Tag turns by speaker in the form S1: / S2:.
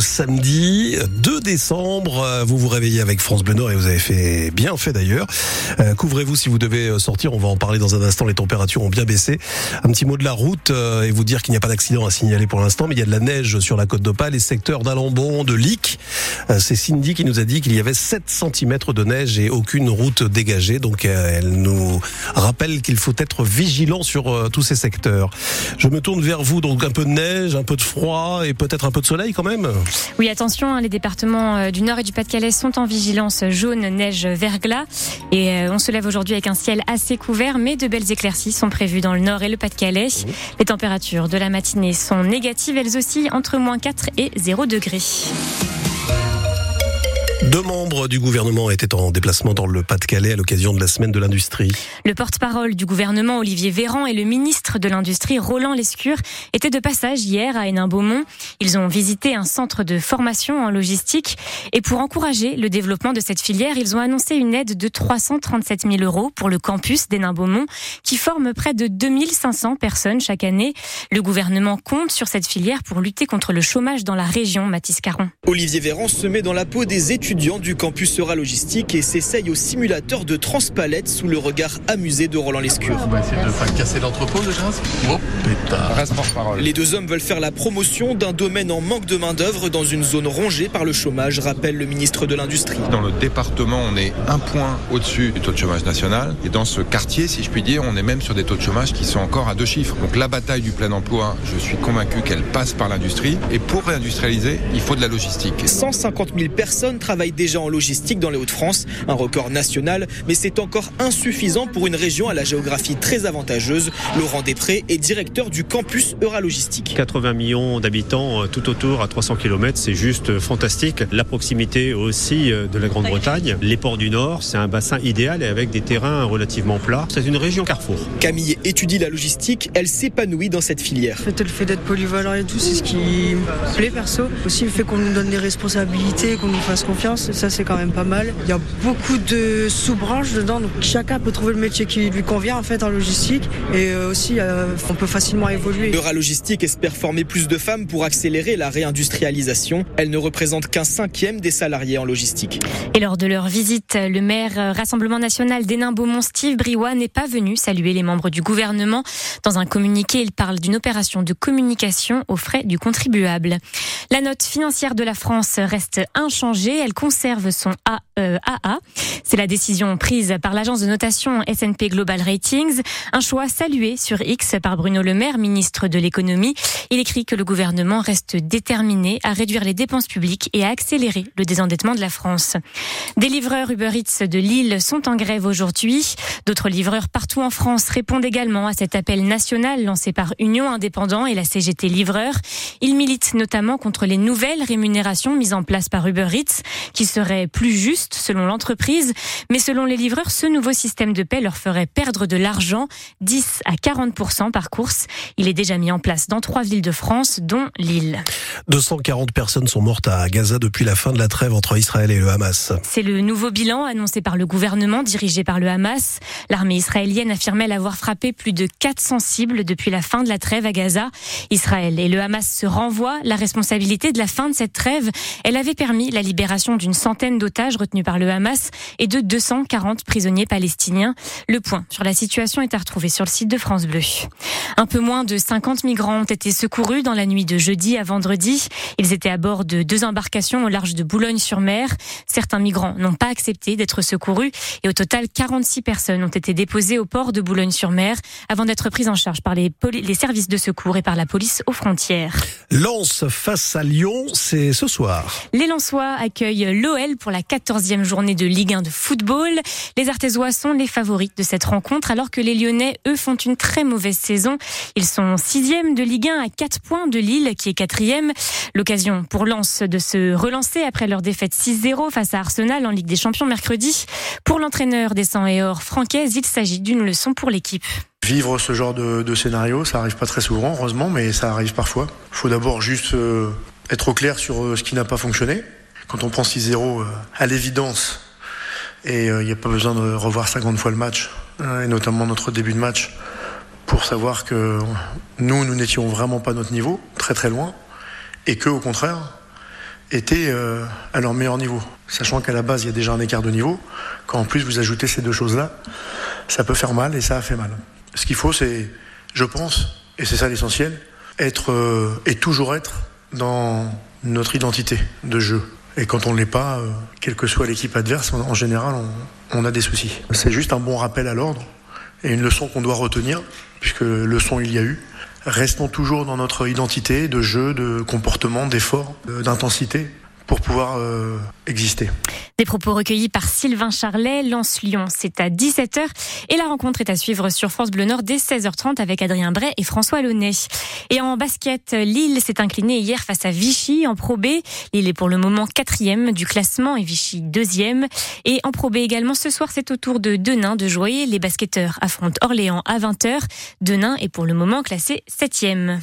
S1: samedi 2 décembre. Vous vous réveillez avec France Bleu Nord et vous avez fait bien fait d'ailleurs. Euh, couvrez-vous si vous devez sortir. On va en parler dans un instant. Les températures ont bien baissé. Un petit mot de la route euh, et vous dire qu'il n'y a pas d'accident à signaler pour l'instant, mais il y a de la neige sur la côte d'Opale, les secteurs d'Alembon, de Lic. Euh, c'est Cindy qui nous a dit qu'il y avait 7 cm de neige et aucune route dégagée. Donc elle nous rappelle qu'il faut être vigilant sur tous ces secteurs. Je me tourne vers vous. Donc un peu de neige, un peu de froid et peut-être un peu de soleil quand même.
S2: Oui, attention, hein, les départements euh, du Nord et du Pas-de-Calais sont en vigilance jaune, neige, verglas. Et euh, on se lève aujourd'hui avec un ciel assez couvert, mais de belles éclaircies sont prévues dans le Nord et le Pas-de-Calais. Les températures de la matinée sont négatives, elles aussi entre moins 4 et 0 degrés.
S1: Deux membres du gouvernement étaient en déplacement dans le Pas-de-Calais à l'occasion de la semaine de l'industrie.
S2: Le porte-parole du gouvernement, Olivier Véran, et le ministre de l'Industrie, Roland Lescure, étaient de passage hier à Hénin-Beaumont. Ils ont visité un centre de formation en logistique. Et pour encourager le développement de cette filière, ils ont annoncé une aide de 337 000 euros pour le campus d'Hénin-Beaumont, qui forme près de 2500 personnes chaque année. Le gouvernement compte sur cette filière pour lutter contre le chômage dans la région, Mathis Caron.
S3: Olivier Véran se met dans la peau des étudiants du campus Sera Logistique et s'essaye au simulateur de transpalette sous le regard amusé de Roland Lescure.
S4: On va essayer de pas casser l'entrepôt déjà. Oh pétard.
S3: Reste parole. Les deux hommes veulent faire la promotion d'un domaine en manque de main-d'œuvre dans une zone rongée par le chômage, rappelle le ministre de l'Industrie.
S5: Dans le département, on est un point au-dessus du taux de chômage national. Et dans ce quartier, si je puis dire, on est même sur des taux de chômage qui sont encore à deux chiffres. Donc la bataille du plein emploi, je suis convaincu qu'elle passe par l'industrie. Et pour réindustrialiser, il faut de la logistique.
S3: 150 000 personnes travaillent déjà en logistique dans les Hauts-de-France, un record national, mais c'est encore insuffisant pour une région à la géographie très avantageuse. Laurent Després est directeur du campus Euralogistique.
S6: 80 millions d'habitants euh, tout autour à 300 km, c'est juste fantastique. La proximité aussi euh, de la Grande-Bretagne, les ports du Nord, c'est un bassin idéal et avec des terrains relativement plats. C'est une région carrefour.
S3: Camille étudie la logistique, elle s'épanouit dans cette filière.
S7: le fait d'être polyvalent et tout, c'est ce qui me plaît perso. Aussi le fait qu'on nous donne des responsabilités, qu'on nous fasse confiance ça c'est quand même pas mal. Il y a beaucoup de sous-branches dedans, donc chacun peut trouver le métier qui lui convient en fait en logistique et euh, aussi euh, on peut facilement évoluer.
S3: Logistique espère former plus de femmes pour accélérer la réindustrialisation. Elle ne représente qu'un cinquième des salariés en logistique.
S2: Et lors de leur visite, le maire euh, Rassemblement national d'Hénin-Beaumont, Steve Briouat, n'est pas venu saluer les membres du gouvernement. Dans un communiqué, il parle d'une opération de communication aux frais du contribuable. La note financière de la France reste inchangée. Elle conserve son Euh, C'est la décision prise par l'agence de notation S&P Global Ratings. Un choix salué sur X par Bruno Le Maire, ministre de l'économie. Il écrit que le gouvernement reste déterminé à réduire les dépenses publiques et à accélérer le désendettement de la France. Des livreurs Uber Eats de Lille sont en grève aujourd'hui. D'autres livreurs partout en France répondent également à cet appel national lancé par Union Indépendant et la CGT Livreurs. Ils militent notamment contre les nouvelles rémunérations mises en place par Uber Eats qui serait plus juste selon l'entreprise. Mais selon les livreurs, ce nouveau système de paie leur ferait perdre de l'argent, 10 à 40% par course. Il est déjà mis en place dans trois villes de France, dont Lille.
S1: 240 personnes sont mortes à Gaza depuis la fin de la trêve entre Israël et le Hamas.
S2: C'est le nouveau bilan annoncé par le gouvernement dirigé par le Hamas. L'armée israélienne affirmait l'avoir frappé plus de 400 cibles depuis la fin de la trêve à Gaza. Israël et le Hamas se renvoient la responsabilité de la fin de cette trêve. Elle avait permis la libération d'une centaine d'otages retenus par le Hamas et de 240 prisonniers palestiniens. Le point sur la situation est à retrouver sur le site de France Bleu. Un peu moins de 50 migrants ont été secourus dans la nuit de jeudi à vendredi. Ils étaient à bord de deux embarcations au large de Boulogne-sur-Mer. Certains migrants n'ont pas accepté d'être secourus et au total 46 personnes ont été déposées au port de Boulogne-sur-Mer avant d'être prises en charge par les, les services de secours et par la police aux frontières.
S1: Lance face à Lyon, c'est ce soir.
S2: Les Lensois accueillent l'OL pour la 14e journée de Ligue 1 de football. Les Artésois sont les favoris de cette rencontre alors que les Lyonnais, eux, font une très mauvaise saison. Ils sont sixième de Ligue 1 à 4 points de Lille qui est quatrième. L'occasion pour Lens de se relancer après leur défaite 6-0 face à Arsenal en Ligue des Champions mercredi. Pour l'entraîneur des 100 et or francaise, il s'agit d'une leçon pour l'équipe.
S8: Vivre ce genre de, scénario, ça arrive pas très souvent, heureusement, mais ça arrive parfois. Il faut d'abord juste euh, être au clair sur euh, ce qui n'a pas fonctionné. Quand on prend 6-0 euh, à l'évidence, et il n'y a pas besoin de revoir 50 fois le match, et notamment notre début de match, pour savoir que nous, nous n'étions vraiment pas notre niveau, très très loin, et que au contraire, étaient euh, à leur meilleur niveau. Sachant qu'à la base, il y a déjà un écart de niveau. Quand en plus vous ajoutez ces deux choses-là, ça peut faire mal et ça a fait mal. Ce qu'il faut, c'est, je pense, et c'est ça l'essentiel, être euh, et toujours être dans notre identité de jeu. Et quand on ne l'est pas, euh, quelle que soit l'équipe adverse, en, général, on, a des soucis. C'est juste un bon rappel à l'ordre et une leçon qu'on doit retenir, puisque leçon il y a eu. Restons toujours dans notre identité de jeu, de comportement, d'effort, de- d'intensité pour pouvoir euh, exister.
S2: Des propos recueillis par Sylvain Charlet, Lance-Lyon. C'est à 17h et la rencontre est à suivre sur France Bleu Nord dès 16h30 avec Adrien Bray et François Launay. Et en basket, Lille s'est incliné hier face à Vichy en Pro B. Lille est pour le moment quatrième du classement et Vichy deuxième. Et en Pro B également ce soir, c'est au tour de Denain de jouer. Les basketteurs affrontent Orléans à 20h. Denain est pour le moment classé septième.